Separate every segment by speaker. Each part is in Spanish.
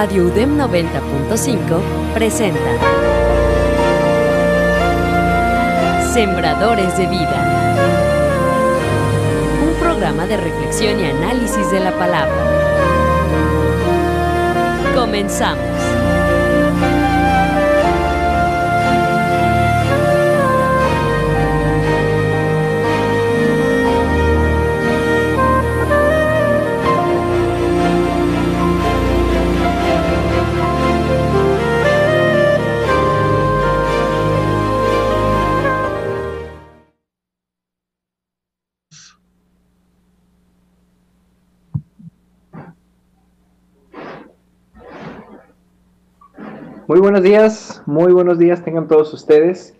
Speaker 1: Radio UDEM 90.5 presenta Sembradores de Vida. Un programa de reflexión y análisis de la palabra. Comenzamos.
Speaker 2: Buenos días, muy buenos días tengan todos ustedes.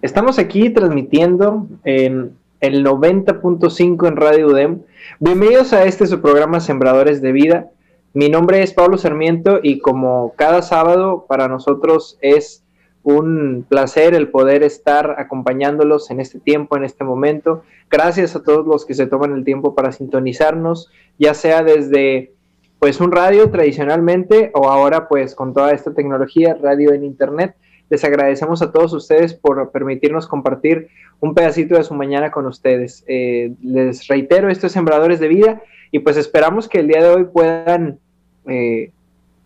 Speaker 2: Estamos aquí transmitiendo en el 90.5 en Radio UDEM. Bienvenidos a este su programa Sembradores de Vida. Mi nombre es Pablo Sarmiento y como cada sábado para nosotros es un placer el poder estar acompañándolos en este tiempo, en este momento. Gracias a todos los que se toman el tiempo para sintonizarnos, ya sea desde pues un radio tradicionalmente o ahora pues con toda esta tecnología, radio en internet. Les agradecemos a todos ustedes por permitirnos compartir un pedacito de su mañana con ustedes. Eh, les reitero, esto es Sembradores de Vida y pues esperamos que el día de hoy puedan eh,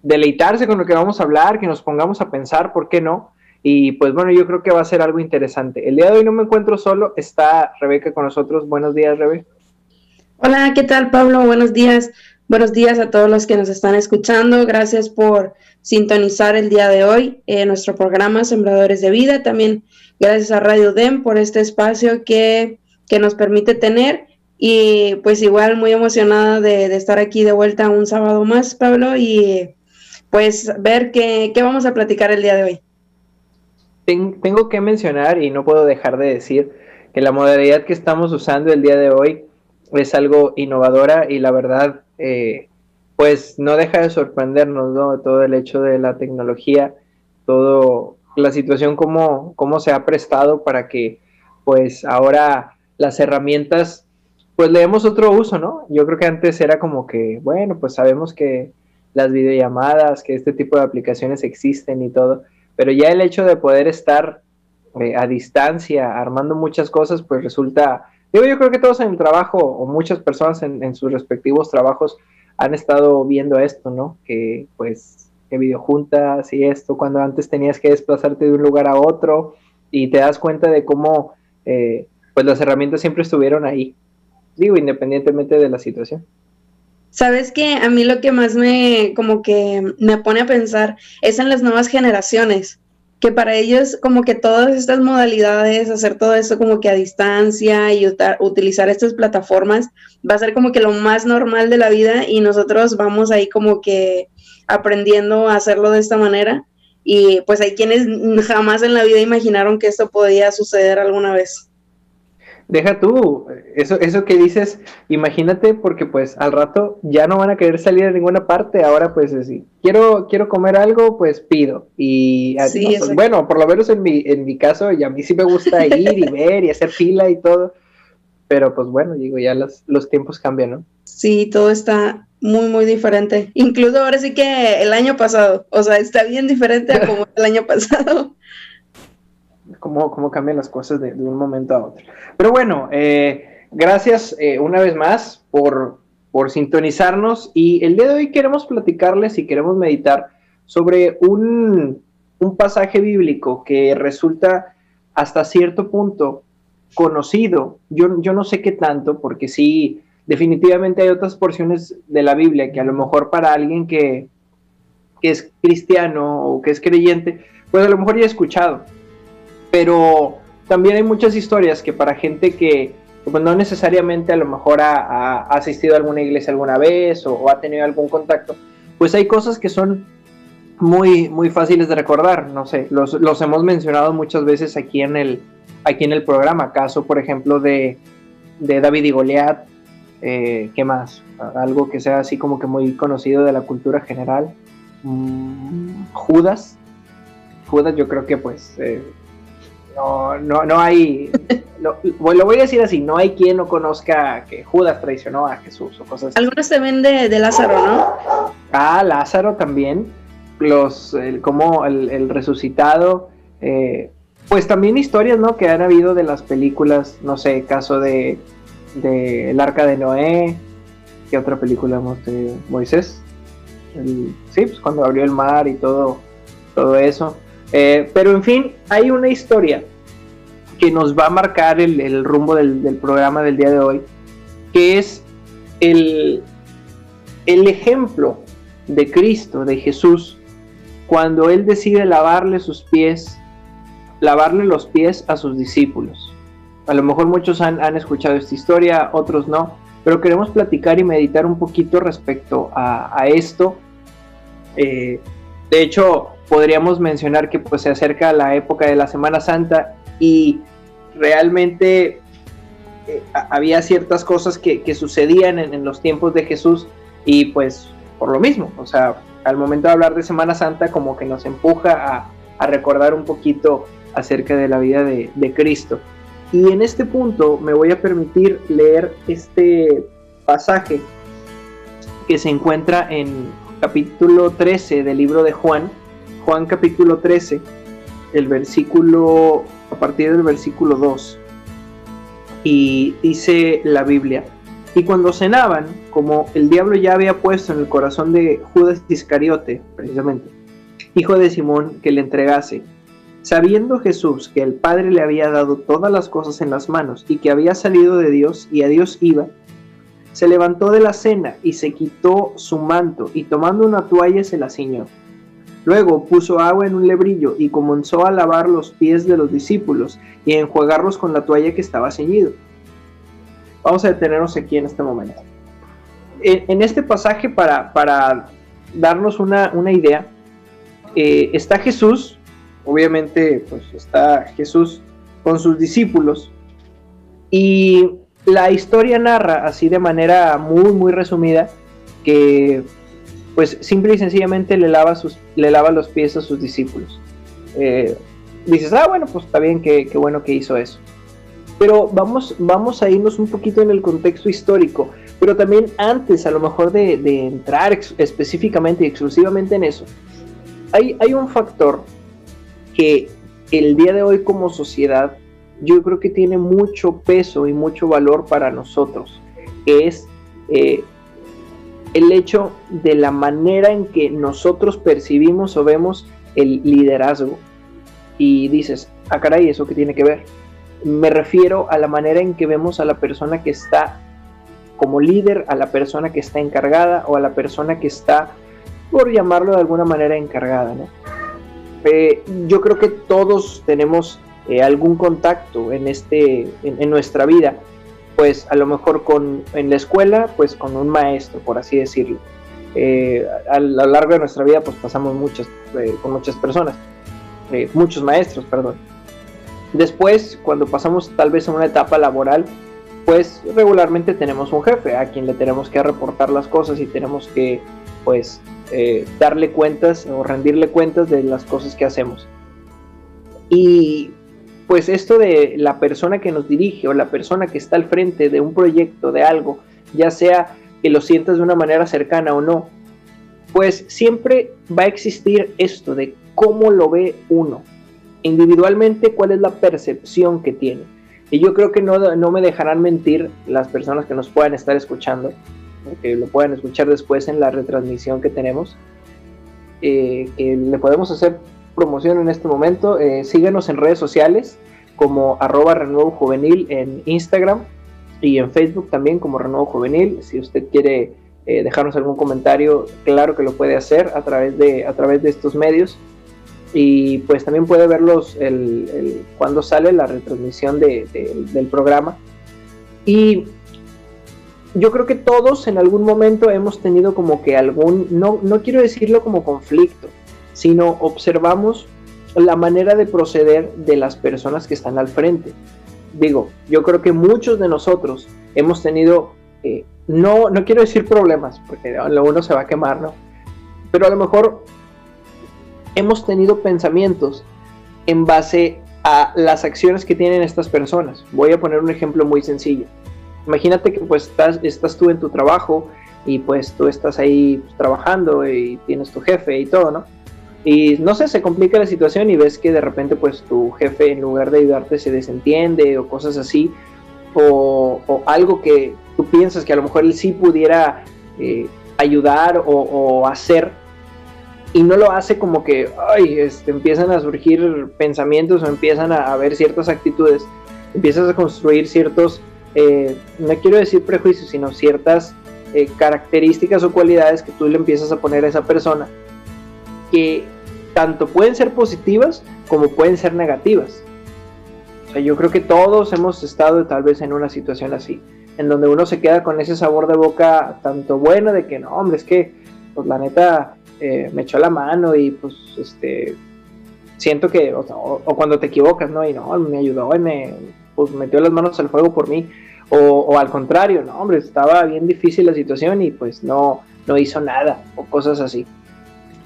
Speaker 2: deleitarse con lo que vamos a hablar, que nos pongamos a pensar, ¿por qué no? Y pues bueno, yo creo que va a ser algo interesante. El día de hoy no me encuentro solo, está Rebeca con nosotros. Buenos días, Rebe.
Speaker 3: Hola, ¿qué tal, Pablo? Buenos días. Buenos días a todos los que nos están escuchando. Gracias por sintonizar el día de hoy en nuestro programa Sembradores de Vida. También gracias a Radio DEM por este espacio que, que nos permite tener. Y pues igual muy emocionada de, de, estar aquí de vuelta un sábado más, Pablo, y pues ver qué, qué vamos a platicar el día de hoy.
Speaker 2: Tengo que mencionar y no puedo dejar de decir que la modalidad que estamos usando el día de hoy es algo innovadora y la verdad eh, pues no deja de sorprendernos, ¿no? Todo el hecho de la tecnología, todo la situación cómo se ha prestado para que pues ahora las herramientas pues le demos otro uso, ¿no? Yo creo que antes era como que, bueno, pues sabemos que las videollamadas, que este tipo de aplicaciones existen y todo, pero ya el hecho de poder estar eh, a distancia armando muchas cosas, pues resulta Digo, yo creo que todos en el trabajo, o muchas personas en, sus respectivos trabajos, han estado viendo esto, ¿no? Que pues, que videojuntas y esto, cuando antes tenías que desplazarte de un lugar a otro y te das cuenta de cómo, eh, pues las herramientas siempre estuvieron ahí, digo, independientemente de la situación.
Speaker 3: Sabes que a mí lo que más me, como que me pone a pensar es en las nuevas generaciones que para ellos como que todas estas modalidades, hacer todo esto como que a distancia y utilizar estas plataformas va a ser como que lo más normal de la vida y nosotros vamos ahí como que aprendiendo a hacerlo de esta manera. Y pues hay quienes jamás en la vida imaginaron que esto podía suceder alguna vez
Speaker 2: deja tú, eso, eso que dices, imagínate, porque pues al rato ya no van a querer salir a ninguna parte, ahora pues así, quiero, quiero comer algo, pues pido. Y así, pues, bueno, por lo menos en mi, en mi caso, y a mí sí me gusta ir y ver y hacer fila y todo, pero pues bueno, digo, ya los, los tiempos cambian, ¿no?
Speaker 3: Sí, todo está muy, muy diferente. Incluso ahora sí que el año pasado, o sea, está bien diferente a como el año pasado
Speaker 2: cómo, cómo cambian las cosas de, un momento a otro. Pero bueno, eh, gracias eh, una vez más por, por sintonizarnos y el día de hoy queremos platicarles y queremos meditar sobre un, un pasaje bíblico que resulta hasta cierto punto conocido. Yo, yo no sé qué tanto, porque sí, definitivamente hay otras porciones de la Biblia que a lo mejor para alguien que, que es cristiano o que es creyente, pues a lo mejor ya he escuchado pero también hay muchas historias que para gente que pues, no necesariamente a lo mejor ha, asistido a alguna iglesia alguna vez o, ha tenido algún contacto, pues hay cosas que son muy, muy fáciles de recordar, no sé, los, hemos mencionado muchas veces aquí en el, aquí en el programa, caso por ejemplo de, David y Goliat, eh, ¿qué más? Algo que sea así como que muy conocido de la cultura general. Mm, Judas. Judas yo creo que pues eh, no, no, no hay, lo, voy a decir así, no hay quien no conozca que Judas traicionó a Jesús o cosas así.
Speaker 3: Algunos también de, de Lázaro, ¿no?
Speaker 2: Ah, Lázaro también, los, el, como el, resucitado, eh, pues también historias, ¿no? Que han habido de las películas, no sé, caso de, de El Arca de Noé, ¿qué otra película hemos de Moisés? sí, pues cuando abrió el mar y todo, todo eso. Eh, pero en fin, hay una historia que nos va a marcar el, rumbo del, programa del día de hoy, que es el, el ejemplo de Cristo, de Jesús, cuando Él decide lavarle sus pies, lavarle los pies a sus discípulos. A lo mejor muchos han, escuchado esta historia, otros no, pero queremos platicar y meditar un poquito respecto a, esto. Eh, de hecho, podríamos mencionar que pues, se acerca la época de la Semana Santa y realmente eh, había ciertas cosas que, sucedían en, los tiempos de Jesús y pues por lo mismo, o sea, al momento de hablar de Semana Santa como que nos empuja a, recordar un poquito acerca de la vida de, de, Cristo. Y en este punto me voy a permitir leer este pasaje que se encuentra en capítulo 13 del libro de Juan, Juan capítulo 13, el versículo, a partir del versículo 2. Y dice la Biblia, y cuando cenaban, como el diablo ya había puesto en el corazón de Judas Iscariote, precisamente, hijo de Simón, que le entregase, sabiendo Jesús que el Padre le había dado todas las cosas en las manos y que había salido de Dios y a Dios iba, se levantó de la cena y se quitó su manto y tomando una toalla se la ciñó. Luego puso agua en un lebrillo y comenzó a lavar los pies de los discípulos y a enjuagarlos con la toalla que estaba ceñido. Vamos a detenernos aquí en este momento. En, este pasaje, para, para darnos una, idea, eh, está Jesús, obviamente pues está Jesús con sus discípulos y la historia narra así de manera muy muy resumida que pues simple y sencillamente le lava, sus, le los pies a sus discípulos. Eh, dices, ah, bueno, pues está bien, qué, bueno que hizo eso. Pero vamos, vamos a irnos un poquito en el contexto histórico, pero también antes a lo mejor de, entrar específicamente y exclusivamente en eso, hay, hay un factor que el día de hoy como sociedad yo creo que tiene mucho peso y mucho valor para nosotros, es eh, el hecho de la manera en que nosotros percibimos o vemos el liderazgo. Y dices, ah, caray, ¿eso qué tiene que ver? Me refiero a la manera en que vemos a la persona que está como líder, a la persona que está encargada o a la persona que está, por llamarlo de alguna manera, encargada. Eh, yo creo que todos tenemos eh, algún contacto en, este, en nuestra vida pues a lo mejor con, en la escuela, pues con un maestro, por así decirlo. Eh, a, lo largo de nuestra vida, pues pasamos muchas, eh, con muchas personas, eh, muchos maestros, perdón. Después, cuando pasamos tal vez a una etapa laboral, pues regularmente tenemos un jefe a quien le tenemos que reportar las cosas y tenemos que, pues, darle cuentas o rendirle cuentas de las cosas que hacemos. Y pues esto de la persona que nos dirige o la persona que está al frente de un proyecto, de algo, ya sea que lo sientas de una manera cercana o no, pues siempre va a existir esto de cómo lo ve uno, individualmente cuál es la percepción que tiene. Y yo creo que no, no me dejarán mentir las personas que nos puedan estar escuchando, que lo puedan escuchar después en la retransmisión que tenemos, eh, que le podemos hacer promoción en este momento. Eh, síguenos en redes sociales como arroba renuevo juvenil en Instagram y en Facebook también como renuevo juvenil. Si usted quiere eh, dejarnos algún comentario, claro que lo puede hacer a través de, a través de estos medios. Y pues también puede verlos el, cuando sale la retransmisión del programa. Y yo creo que todos en algún momento hemos tenido como que algún, no, no quiero decirlo como conflicto, sino observamos la manera de proceder de las personas que están al frente. Digo, yo creo que muchos de nosotros hemos tenido, eh, no, no quiero decir problemas, porque uno se va a quemar, ¿no? Pero a lo mejor hemos tenido pensamientos en base a las acciones que tienen estas personas. Voy a poner un ejemplo muy sencillo. Imagínate que pues estás, estás tú en tu trabajo y pues tú estás ahí trabajando y tienes tu jefe y todo, ¿no? Y no sé, se complica la situación y ves que de repente pues tu jefe en lugar de ayudarte se desentiende o cosas así, o, algo que tú piensas que a lo mejor él sí pudiera eh, ayudar o, hacer y no lo hace como que, ay, este, empiezan a surgir pensamientos o empiezan a, ver ciertas actitudes, empiezas a construir ciertos, eh, no quiero decir prejuicios, sino ciertas eh, características o cualidades que tú le empiezas a poner a esa persona que tanto pueden ser positivas como pueden ser negativas. O sea, yo creo que todos hemos estado tal vez en una situación así, en donde uno se queda con ese sabor de boca tanto bueno de que no, hombre, es que, pues la neta, eh, me echó la mano y pues, este, siento que, o, cuando te equivocas, ¿no? Y no, me ayudó y me, pues, metió las manos al fuego por mí. O, al contrario, no, hombre, estaba bien difícil la situación y pues no, no hizo nada o cosas así.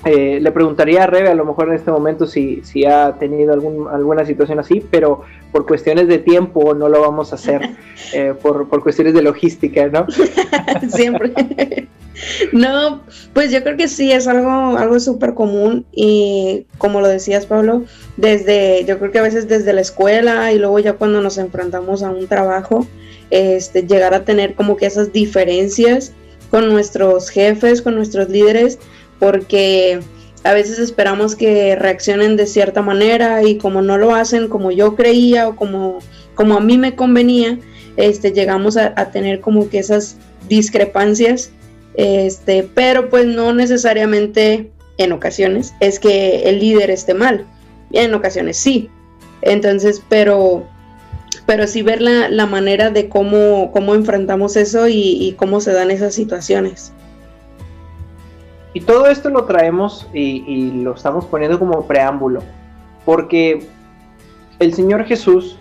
Speaker 2: Eh, le preguntaría a Rebe a lo mejor en este momento si, si ha tenido algún, alguna situación así, pero por cuestiones de tiempo no lo vamos a hacer, eh, por, por, cuestiones de logística, ¿no?
Speaker 3: Siempre. no, pues yo creo que sí, es algo, algo súper común y como lo decías Pablo, desde, yo creo que a veces desde la escuela y luego ya cuando nos enfrentamos a un trabajo, este, llegar a tener como que esas diferencias con nuestros jefes, con nuestros líderes, porque a veces esperamos que reaccionen de cierta manera y como no lo hacen como yo creía o como, como a mí me convenía, este, llegamos a, tener como que esas discrepancias, este, pero pues no necesariamente en ocasiones es que el líder esté mal, en ocasiones sí. Entonces, pero, pero sí ver la, manera de cómo, cómo enfrentamos eso y cómo se dan esas situaciones.
Speaker 2: Y todo esto lo traemos y, lo estamos poniendo como preámbulo, porque el Señor Jesús,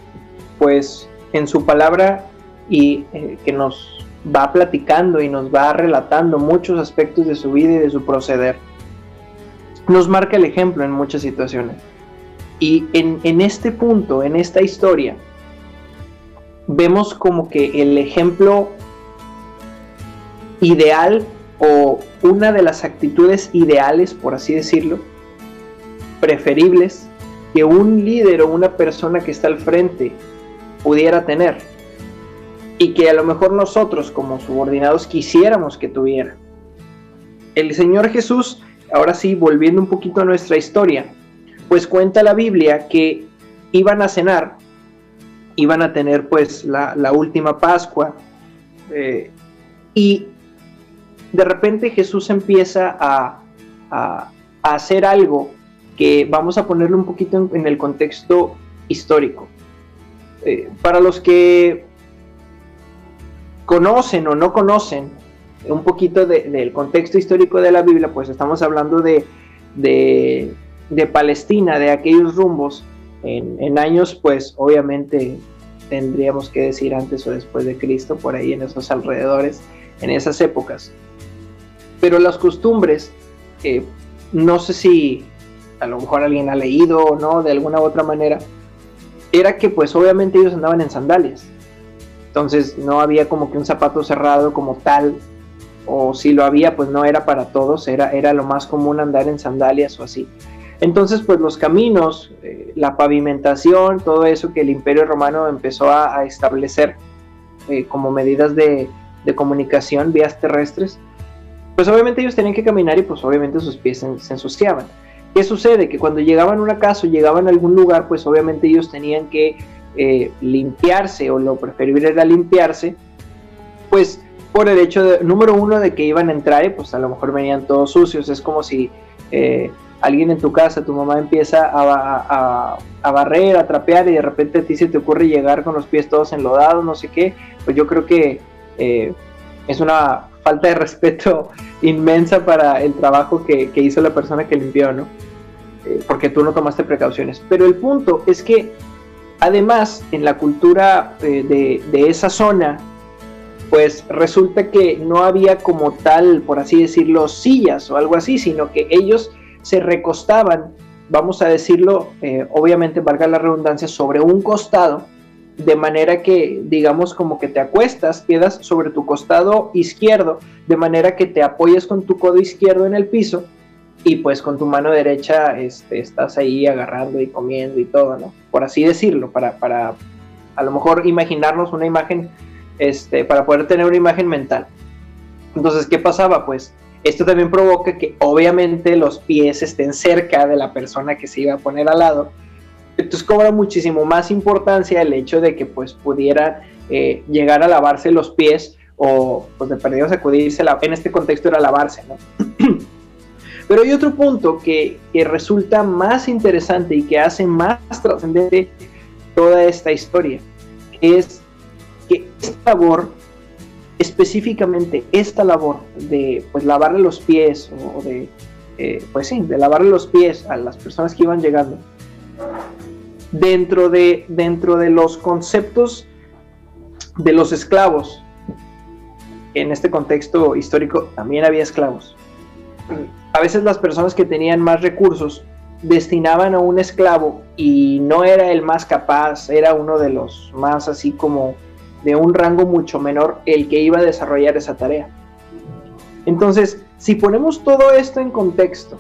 Speaker 2: pues en su palabra y eh, que nos va platicando y nos va relatando muchos aspectos de su vida y de su proceder, nos marca el ejemplo en muchas situaciones. Y en, en este punto, en esta historia, vemos como que el ejemplo ideal o una de las actitudes ideales, por así decirlo, preferibles que un líder o una persona que está al frente pudiera tener y que a lo mejor nosotros como subordinados quisiéramos que tuviera. El Señor Jesús, ahora sí, volviendo un poquito a nuestra historia, pues cuenta la Biblia que iban a cenar, iban a tener pues la, última Pascua eh, y de repente Jesús empieza a, hacer algo que vamos a ponerlo un poquito en, el contexto histórico. Eh, para los que conocen o no conocen un poquito del contexto histórico de la Biblia, pues estamos hablando de, Palestina, de aquellos rumbos, en, años, pues obviamente tendríamos que decir antes o después de Cristo, por ahí en esos alrededores, en esas épocas pero las costumbres, no sé si a lo mejor alguien ha leído o no, de alguna u otra manera, era que pues obviamente ellos andaban en sandalias. Entonces no había como que un zapato cerrado como tal, o si lo había pues no era para todos, era, era lo más común andar en sandalias o así. Entonces pues los caminos, eh, la pavimentación, todo eso que el imperio romano empezó a, establecer eh, como medidas de comunicación, vías terrestres, pues obviamente ellos tenían que caminar y pues obviamente sus pies se, ensuciaban. ¿Qué sucede? Que cuando llegaban a una casa o llegaban a algún lugar, pues obviamente ellos tenían que eh, limpiarse o lo preferible era limpiarse, pues por el hecho de, número uno, de que iban a entrar y pues a lo mejor venían todos sucios. Es como si eh, alguien en tu casa, tu mamá empieza a, barrer, a trapear y de repente a ti se te ocurre llegar con los pies todos enlodados, no sé qué, pues yo creo que eh, es una falta de respeto inmensa para el trabajo que, hizo la persona que limpió, ¿no? Eh, porque tú no tomaste precauciones. Pero el punto es que además en la cultura eh, de, esa zona, pues resulta que no había como tal, por así decirlo, sillas o algo así, sino que ellos se recostaban vamos a decirlo, eh, obviamente valga la redundancia, sobre un costado, de manera que, digamos, como que te acuestas, quedas sobre tu costado izquierdo, de manera que te apoyes con tu codo izquierdo en el piso y pues con tu mano derecha este, estás ahí agarrando y comiendo y todo, ¿no? Por así decirlo, para, para a lo mejor imaginarnos una imagen, este, para poder tener una imagen mental. Entonces, ¿qué pasaba? Pues esto también provoca que obviamente los pies estén cerca de la persona que se iba a poner al lado. Entonces cobra muchísimo más importancia el hecho de que pues pudiera eh, llegar a lavarse los pies o pues de perdido sacudirse, la, en este contexto era lavarse, ¿no? Pero hay otro punto que, que, resulta más interesante y que hace más trascendente toda esta historia, que es que esta labor específicamente esta labor de pues lavarle los pies o de eh, pues sí de lavarle los pies a las personas que iban llegando dentro de dentro de los conceptos de los esclavos en este contexto histórico también había esclavos a veces las personas que tenían más recursos destinaban a un esclavo y no era el más capaz era uno de los más así como de un rango mucho menor el que iba a desarrollar esa tarea. Entonces, si ponemos todo esto en contexto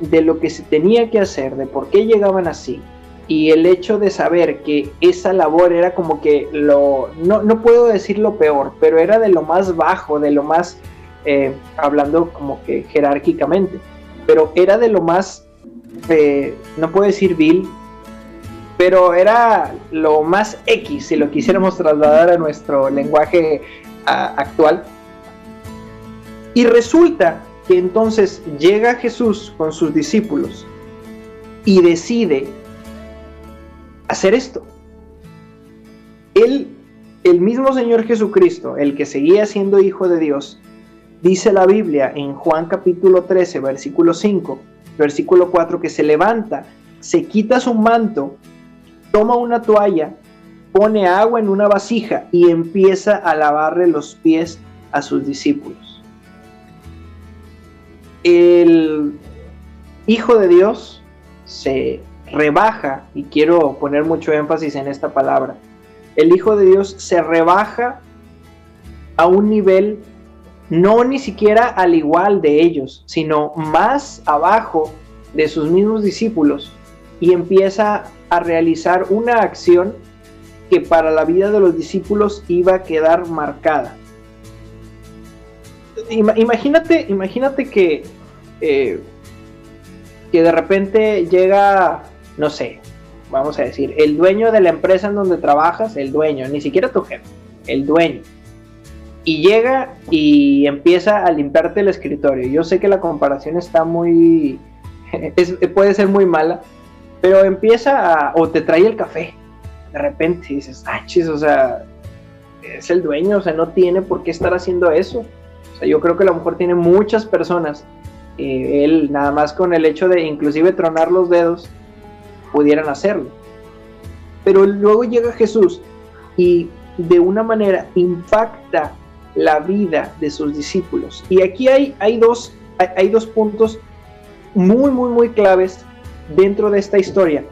Speaker 2: de lo que se tenía que hacer, de por qué llegaban así, y el hecho de saber que esa labor era como que lo, no, no puedo decir lo peor, pero era de lo más bajo, de lo más, eh, hablando como que jerárquicamente, pero era de lo más, eh, no puedo decir vil, pero era lo más X, si lo quisiéramos trasladar a nuestro lenguaje actual. Y resulta que entonces llega Jesús con sus discípulos y decide hacer esto. Él, el mismo Señor Jesucristo, el que seguía siendo hijo de Dios, dice la Biblia en Juan capítulo 13, versículo 5, versículo 4, que se levanta, se quita su manto toma una toalla, pone agua en una vasija y empieza a lavarle los pies a sus discípulos. El Hijo de Dios se rebaja, y quiero poner mucho énfasis en esta palabra, el Hijo de Dios se rebaja a un nivel no ni siquiera al igual de ellos, sino más abajo de sus mismos discípulos y empieza a realizar una acción que para la vida de los discípulos iba a quedar marcada. Imagínate, imagínate que, eh, que de repente llega, no sé, vamos a decir, el dueño de la empresa en donde trabajas, el dueño, ni siquiera tu jefe, el dueño, y llega y empieza a limpiarte el escritorio. Yo sé que la comparación está muy, puede ser muy mala, pero empieza a, o te trae el café, de repente y dices, ah, chis, o sea, es el dueño, o sea, no tiene por qué estar haciendo eso. O sea, yo creo que a lo mejor tiene muchas personas, eh, él nada más con el hecho de inclusive tronar los dedos, pudieran hacerlo. Pero luego llega Jesús y de una manera impacta la vida de sus discípulos. Y aquí hay, hay, dos, hay dos puntos muy, muy, muy claves dentro de esta historia.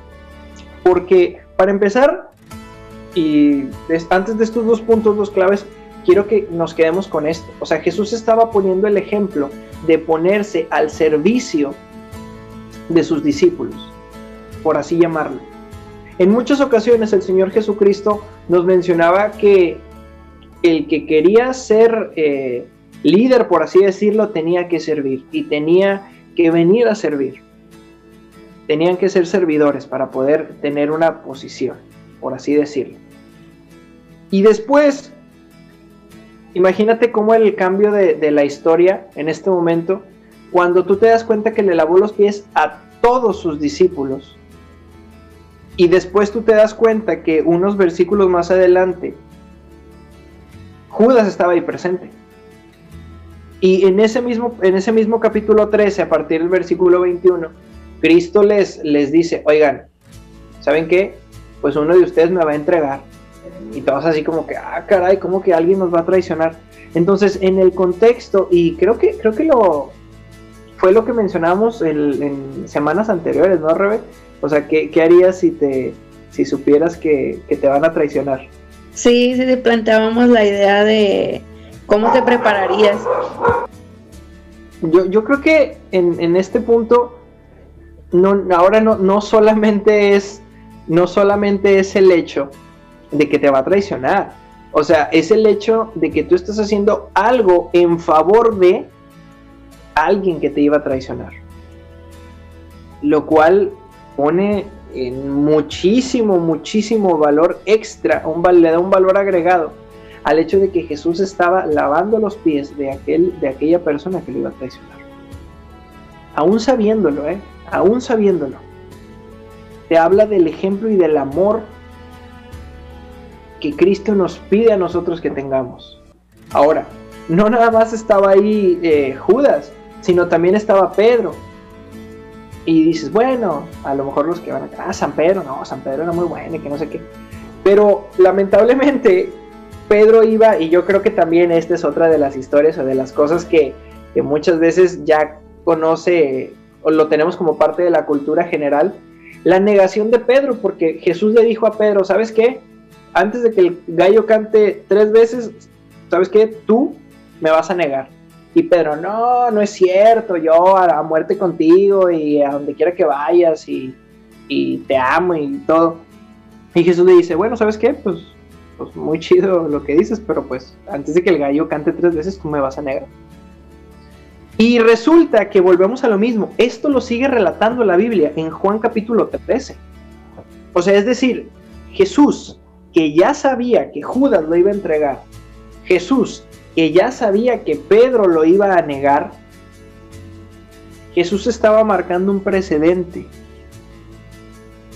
Speaker 2: Porque para empezar, y antes de estos dos puntos, dos claves, quiero que nos quedemos con esto. O sea, Jesús estaba poniendo el ejemplo de ponerse al servicio de sus discípulos, por así llamarlo. En muchas ocasiones el Señor Jesucristo nos mencionaba que el que quería ser eh, líder, por así decirlo, tenía que servir y tenía que venir a servir tenían que ser servidores para poder tener una posición, por así decirlo. Y después, imagínate cómo el cambio de, la historia en este momento, cuando tú te das cuenta que le lavó los pies a todos sus discípulos, y después tú te das cuenta que unos versículos más adelante, Judas estaba ahí presente. Y en ese mismo, en ese mismo capítulo 13, a partir del versículo 21, Cristo les, les dice, oigan, ¿saben qué? Pues uno de ustedes me va a entregar. Y todos así como que, ah, caray, como que alguien nos va a traicionar. Entonces, en el contexto, y creo que, creo que lo, fue lo que mencionamos en semanas anteriores, ¿no, Rebe? O sea, ¿qué, harías si te si supieras que, te van a traicionar?
Speaker 3: Sí, sí, planteábamos la idea de cómo te prepararías.
Speaker 2: Yo, yo creo que en, en este punto, no, ahora no, no solamente es no solamente es el hecho de que te va a traicionar, o sea, es el hecho de que tú estás haciendo algo en favor de alguien que te iba a traicionar. Lo cual pone muchísimo, muchísimo valor extra, un, le da un valor agregado al hecho de que Jesús estaba lavando los pies de, aquel, de aquella persona que lo iba a traicionar. Aún sabiéndolo, ¿eh? Aún sabiéndolo. Te habla del ejemplo y del amor que Cristo nos pide a nosotros que tengamos. Ahora, no nada más estaba ahí eh, Judas, sino también estaba Pedro. Y dices, bueno, a lo mejor los que van a, ah, San Pedro, no, San Pedro era muy bueno y que no sé qué. Pero lamentablemente Pedro iba, y yo creo que también esta es otra de las historias o de las cosas que, que muchas veces ya conoce o lo tenemos como parte de la cultura general, la negación de Pedro, porque Jesús le dijo a Pedro, ¿sabes qué? antes de que el gallo cante tres veces, ¿sabes qué? Tú me vas a negar. Y Pedro, no, no es cierto, yo a, muerte contigo y a donde quiera que vayas y, te amo y todo. Y Jesús le dice, bueno, ¿sabes qué? Pues, pues muy chido lo que dices, pero pues antes de que el gallo cante tres veces, tú me vas a negar. Y resulta que volvemos a lo mismo. Esto lo sigue relatando la Biblia en Juan capítulo 13. O sea, es decir, Jesús que ya sabía que Judas lo iba a entregar, Jesús, que ya sabía que Pedro lo iba a negar, Jesús estaba marcando un precedente.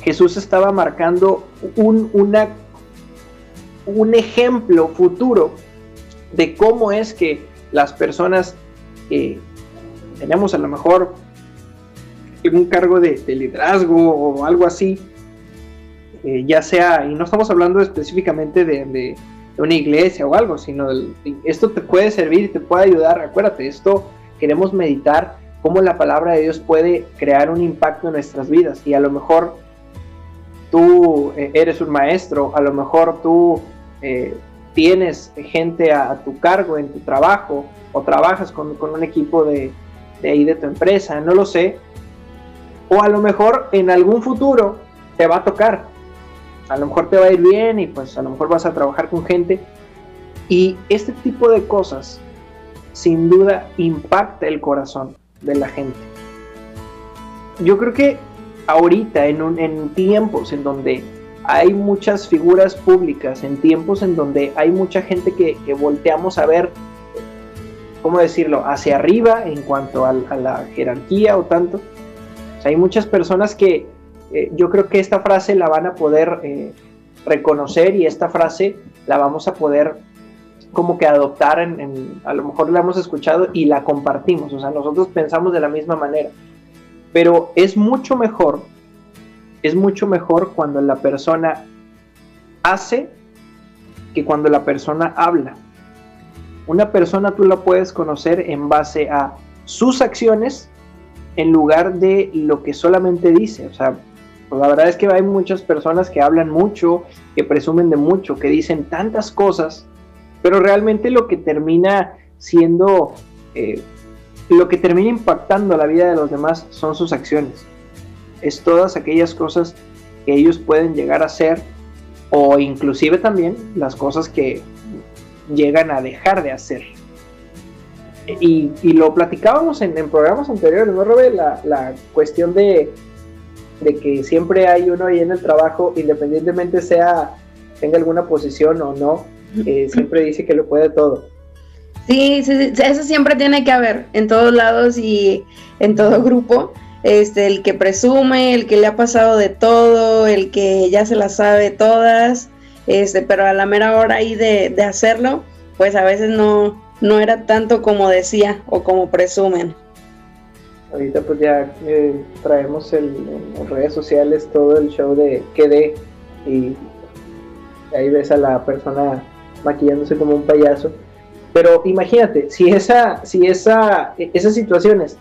Speaker 2: Jesús estaba marcando un, un ejemplo futuro de cómo es que las personas que tenemos a lo mejor un cargo de, de liderazgo o algo así, eh, ya sea, y no estamos hablando específicamente de, una iglesia o algo, sino esto te puede servir te puede ayudar. Acuérdate, esto queremos meditar cómo la palabra de Dios puede crear un impacto en nuestras vidas. Y a lo mejor tú eh, eres un maestro, a lo mejor tú eh, tienes gente a, tu cargo en tu trabajo o trabajas con, un equipo de, de ahí de tu empresa, no lo sé. O a lo mejor en algún futuro te va a tocar a lo mejor te va a ir bien y pues a lo mejor vas a trabajar con gente. Y este tipo de cosas sin duda impacta el corazón de la gente. Yo creo que ahorita, en, en tiempos en donde hay muchas figuras públicas, en tiempos en donde hay mucha gente que, volteamos a ver, ¿cómo decirlo?, hacia arriba en cuanto a, la jerarquía o tanto. hay muchas personas que eh, yo creo que esta frase la van a poder eh, reconocer y esta frase la vamos a poder como que adoptar, en, a lo mejor la hemos escuchado y la compartimos, o sea, nosotros pensamos de la misma manera, pero es mucho mejor, es mucho mejor cuando la persona hace que cuando la persona habla. Una persona tú la puedes conocer en base a sus acciones en lugar de lo que solamente dice, o sea, pues la verdad es que hay muchas personas que hablan mucho, que presumen de mucho, que dicen tantas cosas, pero realmente lo que termina siendo, eh, lo que termina impactando la vida de los demás son sus acciones. Es todas aquellas cosas que ellos pueden llegar a hacer o inclusive también las cosas que llegan a dejar de hacer. Y, lo platicábamos en, programas anteriores, ¿no, Robert? la cuestión de de que siempre hay uno ahí en el trabajo, independientemente sea, tenga alguna posición o no, eh, siempre dice que lo puede todo.
Speaker 3: Sí, sí, eso siempre tiene que haber en todos lados y en todo grupo. Este, el que presume, el que le ha pasado de todo, el que ya se las sabe todas, este, pero a la mera hora ahí de, de hacerlo, pues a veces no, no era tanto como decía o como presumen.
Speaker 2: Ahorita pues ya eh, traemos en redes sociales todo el show de QD y ahí ves a la persona maquillándose como un payaso. Pero imagínate, si esa, si esa, esas situaciones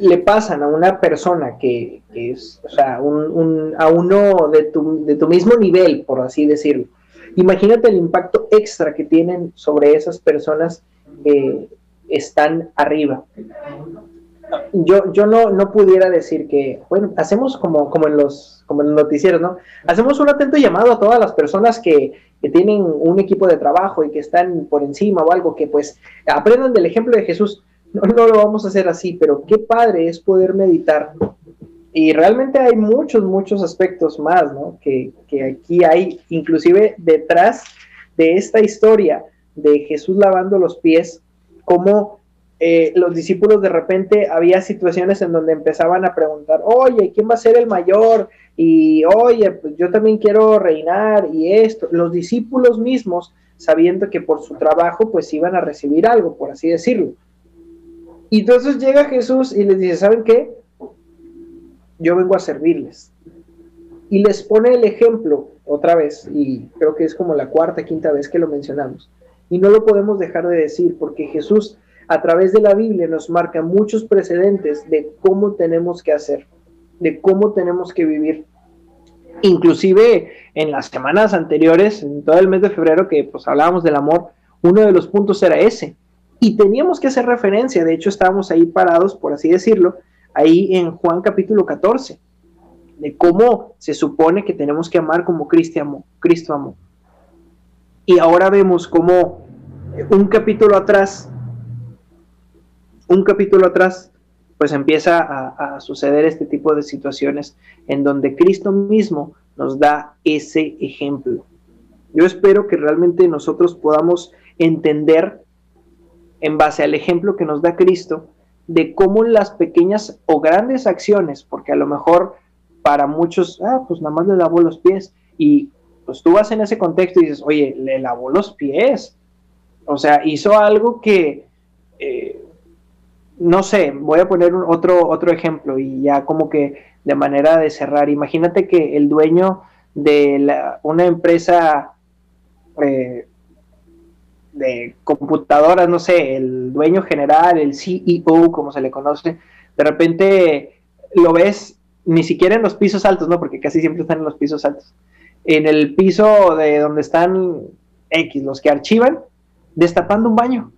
Speaker 2: le pasan a una persona que, es, o sea, un, a uno de tu, de tu mismo nivel, por así decirlo, imagínate el impacto extra que tienen sobre esas personas que están arriba. Yo, yo no, no pudiera decir que, bueno, hacemos como, como, en los, como en los noticieros, ¿no? Hacemos un atento llamado a todas las personas que, que tienen un equipo de trabajo y que están por encima o algo, que pues aprendan del ejemplo de Jesús no, no lo vamos a hacer así, pero qué padre es poder meditar. Y realmente hay muchos, muchos aspectos más, ¿no? Que, aquí hay, inclusive detrás de esta historia de Jesús lavando los pies, como eh, los discípulos de repente había situaciones en donde empezaban a preguntar, oye, ¿quién va a ser el mayor? Y oye, pues yo también quiero reinar y esto. Los discípulos mismos, sabiendo que por su trabajo, pues iban a recibir algo, por así decirlo. Y entonces llega Jesús y les dice, ¿saben qué? Yo vengo a servirles. Y les pone el ejemplo otra vez, y creo que es como la cuarta, quinta vez que lo mencionamos. Y no lo podemos dejar de decir, porque Jesús a través de la Biblia nos marca muchos precedentes de cómo tenemos que hacer, de cómo tenemos que vivir. Inclusive en las semanas anteriores, en todo el mes de febrero que pues hablábamos del amor, uno de los puntos era ese, y teníamos que hacer referencia, de hecho estábamos ahí parados, por así decirlo, ahí en Juan capítulo 14, de cómo se supone que tenemos que amar como Cristo amó. Cristo amó. Y ahora vemos cómo un capítulo atrás, un capítulo atrás, pues empieza a, suceder este tipo de situaciones en donde Cristo mismo nos da ese ejemplo. Yo espero que realmente nosotros podamos entender en base al ejemplo que nos da Cristo de cómo las pequeñas o grandes acciones, porque a lo mejor para muchos, ah, pues nada más le lavó los pies y pues tú vas en ese contexto y dices, oye, le lavó los pies. O sea, hizo algo que, eh, no sé, voy a poner otro, otro ejemplo y ya como que de manera de cerrar. Imagínate que el dueño de una empresa eh, de computadoras, no sé, el dueño general, el CEO, como se le conoce, de repente lo ves ni siquiera en los pisos altos, ¿no? Porque casi siempre están en los pisos altos. En el piso de donde están X, los que archivan, destapando un baño.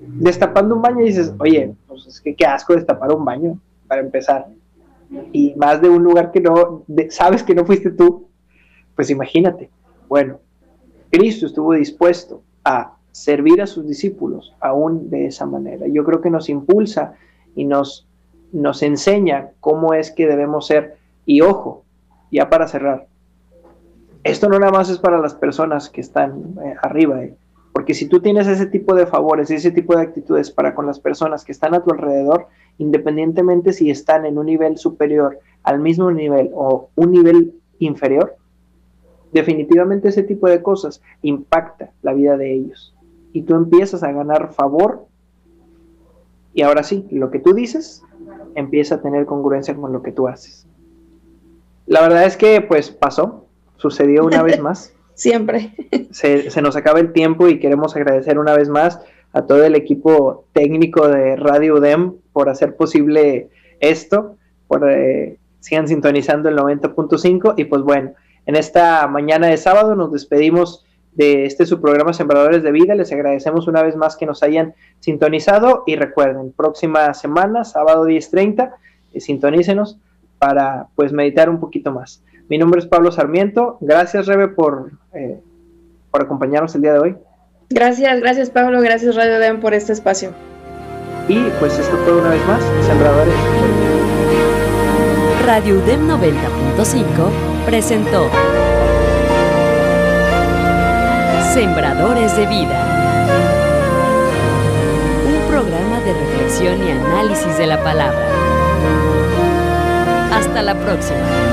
Speaker 2: Destapando un baño dices, oye, pues es que qué asco destapar un baño, para empezar. Y más de un lugar que no, sabes que no fuiste tú, pues imagínate. Bueno, Cristo estuvo dispuesto a servir a sus discípulos aún de esa manera. Yo creo que nos impulsa y nos, nos enseña cómo es que debemos ser. Y ojo, ya para cerrar, esto no nada más es para las personas que están eh, arriba, eh, porque si tú tienes ese tipo de favores, ese tipo de actitudes para con las personas que están a tu alrededor, independientemente si están en un nivel superior al mismo nivel o un nivel inferior, definitivamente ese tipo de cosas impacta la vida de ellos. Y tú empiezas a ganar favor y ahora sí, lo que tú dices empieza a tener congruencia con lo que tú haces. La verdad es que pues pasó, sucedió una vez más.
Speaker 3: Siempre.
Speaker 2: Se, nos acaba el tiempo y queremos agradecer una vez más a todo el equipo técnico de Radio UDEM por hacer posible esto, por eh, sigan sintonizando el 90.5 y pues bueno, en esta mañana de sábado nos despedimos de este su programa Sembradores de Vida. Les agradecemos una vez más que nos hayan sintonizado y recuerden, próxima semana, sábado 10.30, eh, sintonícenos para pues meditar un poquito más. Mi nombre es Pablo Sarmiento. Gracias, Rebe, por, eh, por acompañarnos el día de hoy.
Speaker 3: Gracias, gracias Pablo, gracias Radio DEM por este espacio.
Speaker 2: Y pues esto fue una vez más, Sembradores.
Speaker 1: Radio UDEM 90.5 presentó Sembradores de Vida, un programa de reflexión y análisis de la palabra. Hasta la próxima.